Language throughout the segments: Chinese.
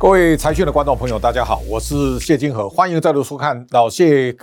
各位财讯的观众朋友，大家好，我是谢金河，欢迎再度收看老谢。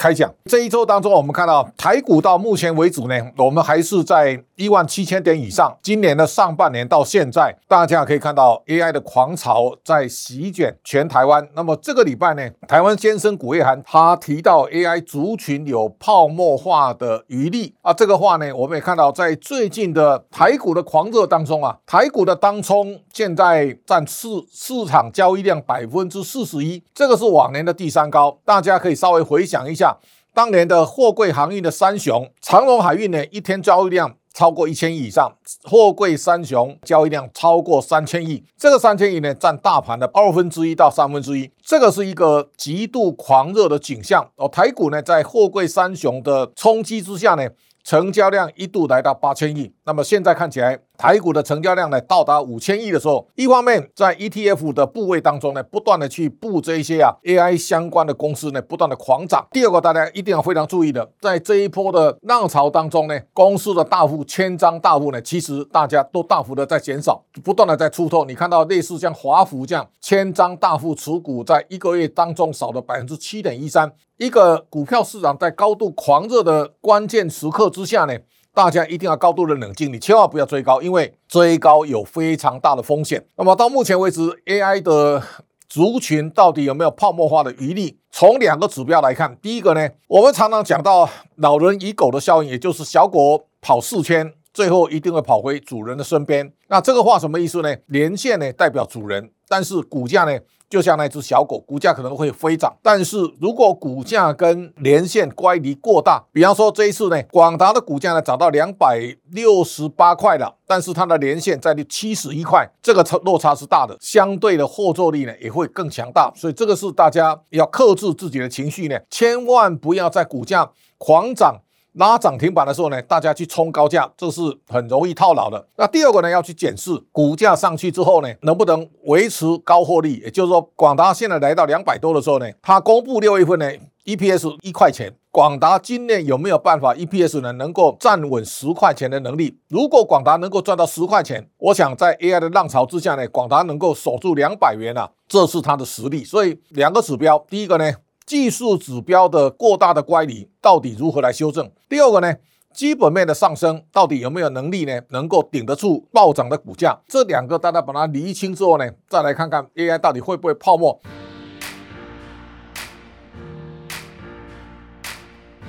开讲这一周当中，我们看到台股到目前为止呢，我们还是在一万七千点以上。今年的上半年到现在，大家可以看到 AI 的狂潮在席卷全台湾。那么这个礼拜呢，台湾先生古月涵他提到 AI 族群有泡沫化的余力啊，这个话呢，我们也看到在最近的台股的狂热当中啊，台股的当冲现在占市市场交易量百分之四十一，这个是往年的第三高。大家可以稍微回想一下。当年的货柜航运的三雄，长荣海运呢，一天交易量超过一千亿以上，货柜三雄交易量超过三千亿，这个三千亿呢，占大盘的二分之一到三分之一，这个是一个极度狂热的景象。哦，台股呢，在货柜三雄的冲击之下呢，成交量一度来到八千亿，那么现在看起来。台股的成交量呢到达五千亿的时候，一方面在 ETF 的部位当中呢，不断的去布这一些啊 AI 相关的公司呢，不断的狂涨。第二个，大家一定要非常注意的，在这一波的浪潮当中呢，公司的大幅千张大户呢，其实大家都大幅的在减少，不断的在出脱。你看到类似像华孚这样千张大户持股，在一个月当中少了百分之七点一三。一个股票市场在高度狂热的关键时刻之下呢。大家一定要高度的冷静，你千万不要追高，因为追高有非常大的风险。那么到目前为止，AI 的族群到底有没有泡沫化的余力？从两个指标来看，第一个呢，我们常常讲到老人与狗的效应，也就是小狗跑四圈，最后一定会跑回主人的身边。那这个话什么意思呢？连线呢代表主人，但是股价呢？就像那只小狗，股价可能会飞涨，但是如果股价跟连线乖离过大，比方说这一次呢，广达的股价呢涨到两百六十八块了，但是它的连线在七十一块，这个差落差是大的，相对的后坐力呢也会更强大，所以这个是大家要克制自己的情绪呢，千万不要在股价狂涨。拉涨停板的时候呢，大家去冲高价，这是很容易套牢的。那第二个呢，要去检视股价上去之后呢，能不能维持高获利？也就是说，广达现在来到两百多的时候呢，它公布六月份呢 EPS 一块钱，广达今年有没有办法 EPS 呢能够站稳十块钱的能力？如果广达能够赚到十块钱，我想在 AI 的浪潮之下呢，广达能够守住两百元啊，这是它的实力。所以两个指标，第一个呢。技术指标的过大的乖离到底如何来修正？第二个呢，基本面的上升到底有没有能力呢？能够顶得住暴涨的股价？这两个大家把它厘清之后呢，再来看看 AI 到底会不会泡沫。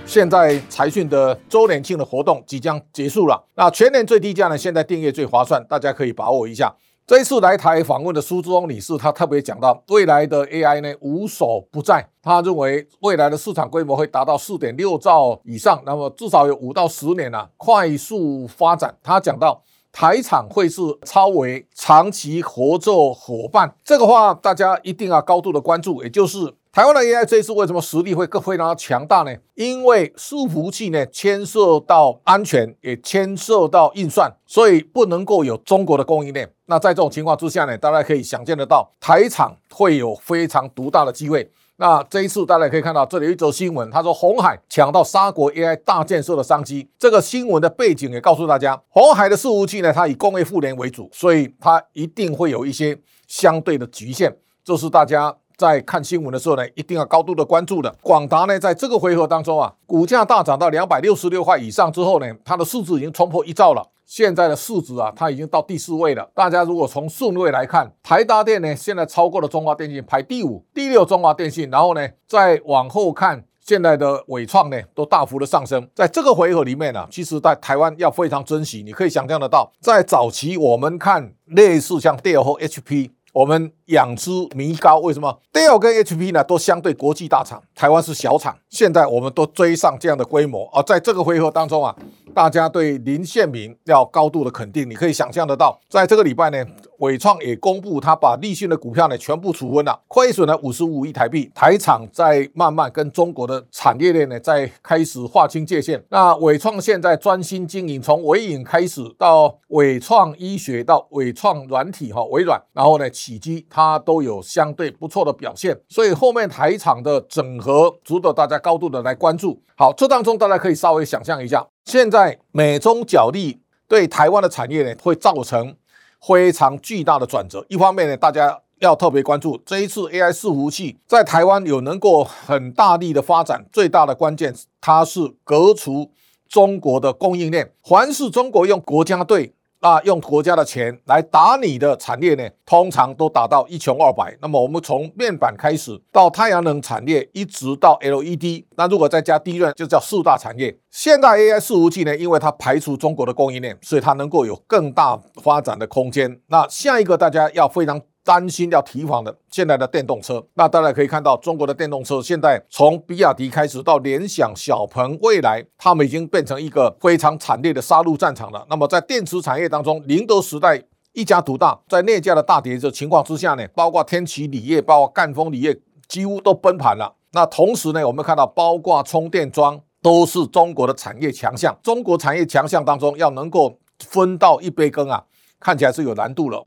现在财讯的周年庆的活动即将结束了，那全年最低价呢？现在订阅最划算，大家可以把握一下。这一次来台访问的苏志峰女士，她特别讲到未来的 AI 呢无所不在。她认为未来的市场规模会达到四点六兆以上，那么至少有五到十年啊快速发展。她讲到台厂会是超维长期合作伙伴，这个话大家一定要高度的关注，也就是。台湾的 AI 这一次为什么实力会更非常的强大呢？因为伺服器呢牵涉到安全，也牵涉到运算，所以不能够有中国的供应链。那在这种情况之下呢，大家可以想见得到，台厂会有非常独大的机会。那这一次大家可以看到，这里有一则新闻，他说红海抢到沙国 AI 大建设的商机。这个新闻的背景也告诉大家，红海的伺服器呢，它以工业互联为主，所以它一定会有一些相对的局限，这是大家。在看新闻的时候呢，一定要高度的关注的。广达呢，在这个回合当中啊，股价大涨到两百六十六块以上之后呢，它的市值已经冲破一兆了。现在的市值啊，它已经到第四位了。大家如果从顺位来看，台达电呢，现在超过了中华电信，排第五，第六中华电信。然后呢，再往后看，现在的伟创呢，都大幅的上升。在这个回合里面呢，其实在台湾要非常珍惜。你可以想象得到，在早期我们看类似像戴尔或 HP。我们养之弥高，为什么？Dell 跟 HP 呢，都相对国际大厂，台湾是小厂。现在我们都追上这样的规模而在这个回合当中啊，大家对林宪明要高度的肯定。你可以想象得到，在这个礼拜呢。伟创也公布，他把立讯的股票呢全部处分了，亏损了五十五亿台币。台厂在慢慢跟中国的产业链呢在开始划清界限。那伟创现在专心经营，从伟影开始到伟创医学到伟创软体哈微软，然后呢起基它它都有相对不错的表现。所以后面台厂的整合值得大家高度的来关注。好，这当中大家可以稍微想象一下，现在美中角力对台湾的产业呢会造成。非常巨大的转折。一方面呢，大家要特别关注。这一次 AI 伺服器在台湾有能够很大力的发展，最大的关键它是革除中国的供应链，凡是中国用国家队。那用国家的钱来打你的产业呢，通常都打到一穷二白。那么我们从面板开始到太阳能产业，一直到 LED，那如果再加低润，就叫四大产业。现代 AI 伺服器呢，因为它排除中国的供应链，所以它能够有更大发展的空间。那下一个大家要非常。担心要提防的现在的电动车，那大家可以看到，中国的电动车现在从比亚迪开始到联想、小鹏、蔚来，他们已经变成一个非常惨烈的杀戮战场了。那么在电池产业当中，宁德时代一家独大，在镍价的大跌的情况之下呢，包括天齐锂业、包括赣锋锂业几乎都崩盘了。那同时呢，我们看到包括充电桩都是中国的产业强项。中国产业强项当中，要能够分到一杯羹啊，看起来是有难度了。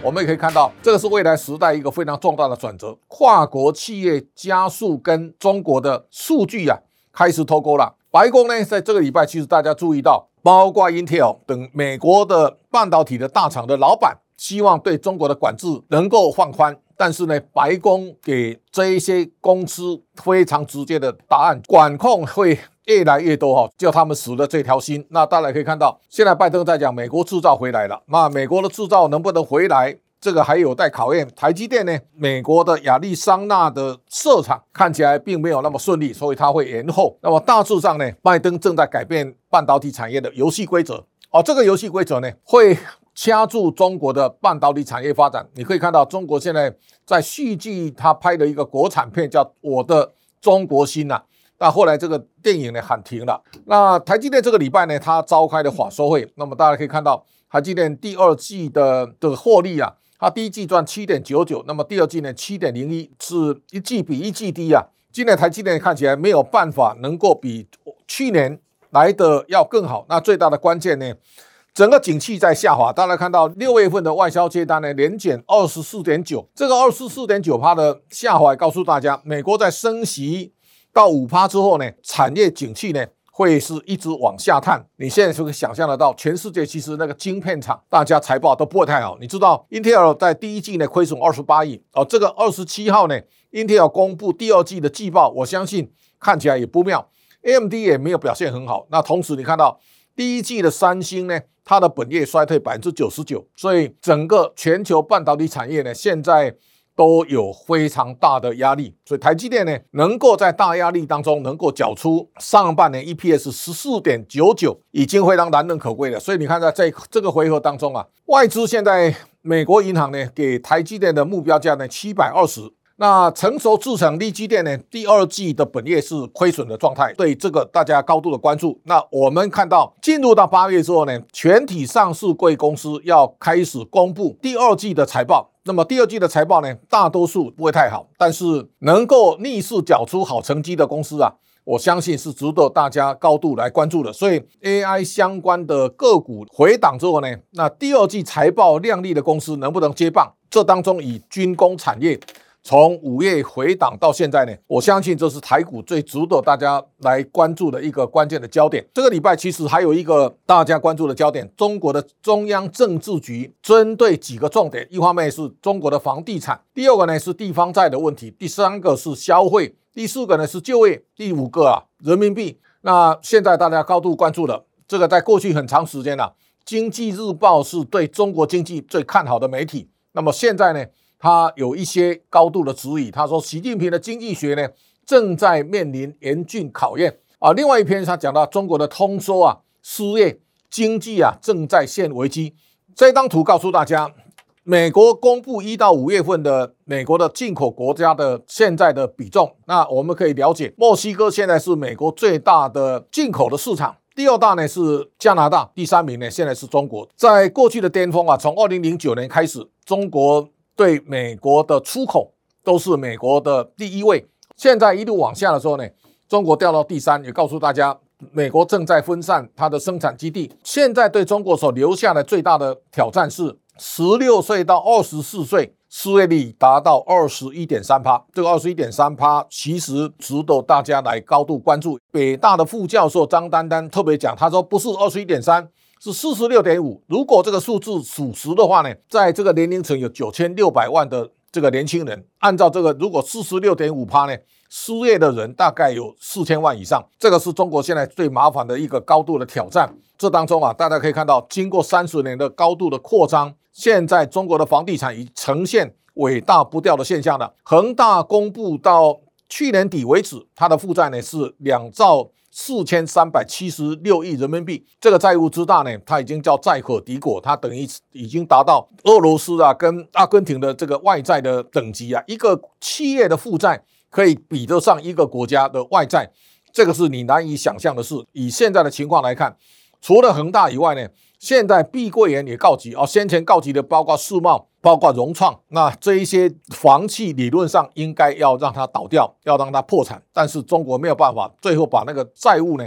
我们也可以看到，这个是未来时代一个非常重大的转折，跨国企业加速跟中国的数据啊开始脱钩了。白宫呢，在这个礼拜，其实大家注意到，包括 Intel 等美国的半导体的大厂的老板，希望对中国的管制能够放宽。但是呢，白宫给这一些公司非常直接的答案，管控会越来越多哈，叫他们死了这条心。那大家可以看到，现在拜登在讲美国制造回来了，那美国的制造能不能回来，这个还有待考验。台积电呢，美国的亚利桑那的设厂看起来并没有那么顺利，所以它会延后。那么大致上呢，拜登正在改变半导体产业的游戏规则哦，这个游戏规则呢会。掐住中国的半导体产业发展，你可以看到中国现在在续集他拍的一个国产片叫《我的中国心》呐，那后来这个电影呢喊停了。那台积电这个礼拜呢，它召开的法说会，那么大家可以看到台积电第二季的的获利啊，它第一季赚七点九九，那么第二季呢七点零一，是一季比一季低啊。今年台积电看起来没有办法能够比去年来的要更好，那最大的关键呢？整个景气在下滑，大家看到六月份的外销接单呢，连减二十四点九，这个二十四点九趴的下滑，告诉大家，美国在升息到五趴之后呢，产业景气呢会是一直往下探。你现在就可以想象得到，全世界其实那个晶片厂大家财报都不会太好。你知道，Intel 在第一季呢亏损二十八亿哦，这个二十七号呢，Intel 公布第二季的季报，我相信看起来也不妙，AMD 也没有表现很好。那同时你看到第一季的三星呢？它的本业衰退百分之九十九，所以整个全球半导体产业呢，现在都有非常大的压力。所以台积电呢，能够在大压力当中能够缴出上半年 EPS 十四点九九，已经非常难能可贵了。所以你看，在这这个回合当中啊，外资现在美国银行呢，给台积电的目标价呢七百二十。那成熟制程立基电呢？第二季的本业是亏损的状态，对这个大家高度的关注。那我们看到进入到八月之后呢，全体上市贵公司要开始公布第二季的财报。那么第二季的财报呢，大多数不会太好，但是能够逆势缴出好成绩的公司啊，我相信是值得大家高度来关注的。所以 AI 相关的个股回档之后呢，那第二季财报亮丽的公司能不能接棒？这当中以军工产业。从五月回档到现在呢，我相信这是台股最值得大家来关注的一个关键的焦点。这个礼拜其实还有一个大家关注的焦点，中国的中央政治局针对几个重点，一方面是中国的房地产，第二个呢是地方债的问题，第三个是消费，第四个呢是就业，第五个啊人民币。那现在大家高度关注的这个，在过去很长时间了，经济日报是对中国经济最看好的媒体，那么现在呢？他有一些高度的质疑，他说习近平的经济学呢正在面临严峻考验啊。另外一篇他讲到中国的通缩啊、失业、经济啊正在现危机。这张图告诉大家，美国公布一到五月份的美国的进口国家的现在的比重。那我们可以了解，墨西哥现在是美国最大的进口的市场，第二大呢是加拿大，第三名呢现在是中国。在过去的巅峰啊，从二零零九年开始，中国。对美国的出口都是美国的第一位，现在一路往下的时候呢，中国掉到第三，也告诉大家，美国正在分散它的生产基地。现在对中国所留下的最大的挑战是，十六岁到二十四岁失业率达到二十一点三趴，这个二十一点三趴其实值得大家来高度关注。北大的副教授张丹丹特别讲，他说不是二十一点三，是四十六点五。如果这个数字属实的话呢，在这个年龄层有九千六百万的这个年轻人，按照这个如果四十六点五趴呢，失业的人大概有四千万以上。这个是中国现在最麻烦的一个高度的挑战。这当中啊，大家可以看到，经过三十年的高度的扩张，现在中国的房地产已呈现尾大不掉的现象了。恒大公布到去年底为止，它的负债呢是两兆。四千三百七十六亿人民币，这个债务之大呢，它已经叫债可敌国，它等于已经达到俄罗斯啊跟阿根廷的这个外债的等级啊。一个企业的负债可以比得上一个国家的外债，这个是你难以想象的事。以现在的情况来看，除了恒大以外呢？现在碧桂园也告急啊，先前告急的包括世茂、包括融创，那这一些房企理论上应该要让它倒掉，要让它破产，但是中国没有办法，最后把那个债务呢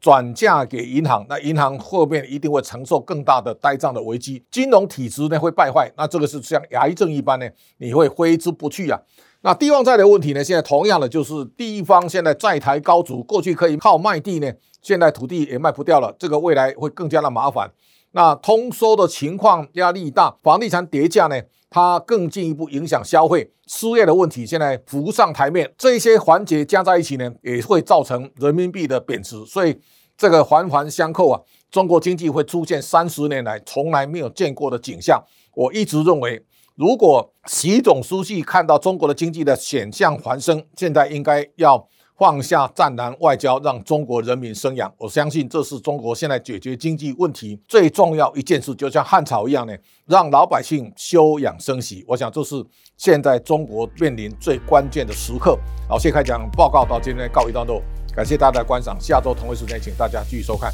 转嫁给银行，那银行后面一定会承受更大的呆账的危机，金融体制呢会败坏，那这个是像癌症一般呢，你会挥之不去啊。那地方债的问题呢？现在同样的就是地方现在债台高筑，过去可以靠卖地呢，现在土地也卖不掉了，这个未来会更加的麻烦。那通缩的情况压力大，房地产跌价呢，它更进一步影响消费，失业的问题现在浮上台面，这些环节加在一起呢，也会造成人民币的贬值，所以这个环环相扣啊，中国经济会出现三十年来从来没有见过的景象。我一直认为。如果习总书记看到中国的经济的险象环生，现在应该要放下战狼外交，让中国人民生养。我相信这是中国现在解决经济问题最重要一件事，就像汉朝一样呢，让老百姓休养生息。我想这是现在中国面临最关键的时刻。好，谢开讲报告到今天告一段落，感谢大家的观赏，下周同一时间请大家继续收看。